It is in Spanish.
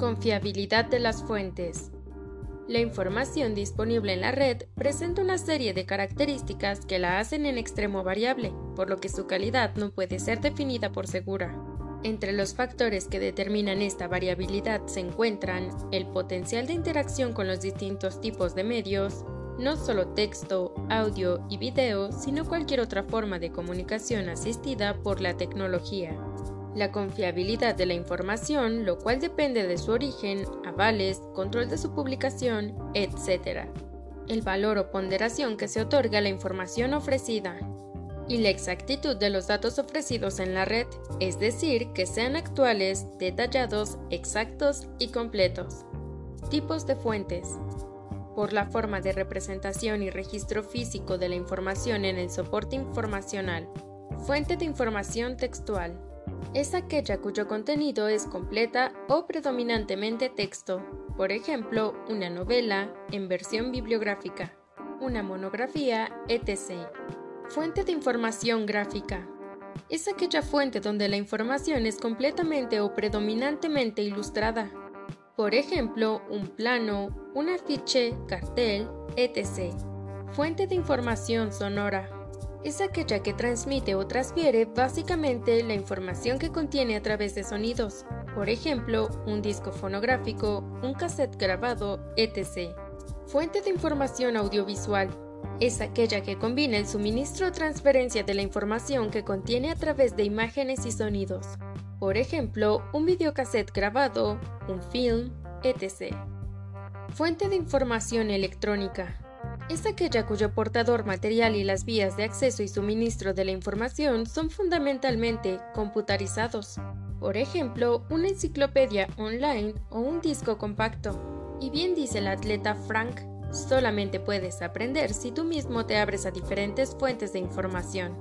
Confiabilidad de las fuentes. La información disponible en la red presenta una serie de características que la hacen en extremo variable, por lo que su calidad no puede ser definida por segura. Entre los factores que determinan esta variabilidad se encuentran el potencial de interacción con los distintos tipos de medios, no solo texto, audio y video, sino cualquier otra forma de comunicación asistida por la tecnología la confiabilidad de la información, lo cual depende de su origen, avales, control de su publicación, etc. El valor o ponderación que se otorga a la información ofrecida y la exactitud de los datos ofrecidos en la red, es decir, que sean actuales, detallados, exactos y completos. Tipos de fuentes. Por la forma de representación y registro físico de la información en el soporte informacional. Fuente de información textual es aquella cuyo contenido es completa o predominantemente texto, por ejemplo, una novela en versión bibliográfica, una monografía, etc. Fuente de información gráfica. Es aquella fuente donde la información es completamente o predominantemente ilustrada. Por ejemplo, un plano, un afiche, cartel, etc. Fuente de información sonora es aquella que transmite o transfiere básicamente la información que contiene a través de sonidos, por ejemplo, un disco fonográfico, un cassette grabado, etc. Fuente de información audiovisual. Es aquella que combina el suministro o transferencia de la información que contiene a través de imágenes y sonidos, por ejemplo, un videocassette grabado, un film, etc. Fuente de información electrónica es aquella cuyo portador material y las vías de acceso y suministro de la información son fundamentalmente computarizados. Por ejemplo, una enciclopedia online o un disco compacto. Y bien dice el atleta Frank, solamente puedes aprender si tú mismo te abres a diferentes fuentes de información.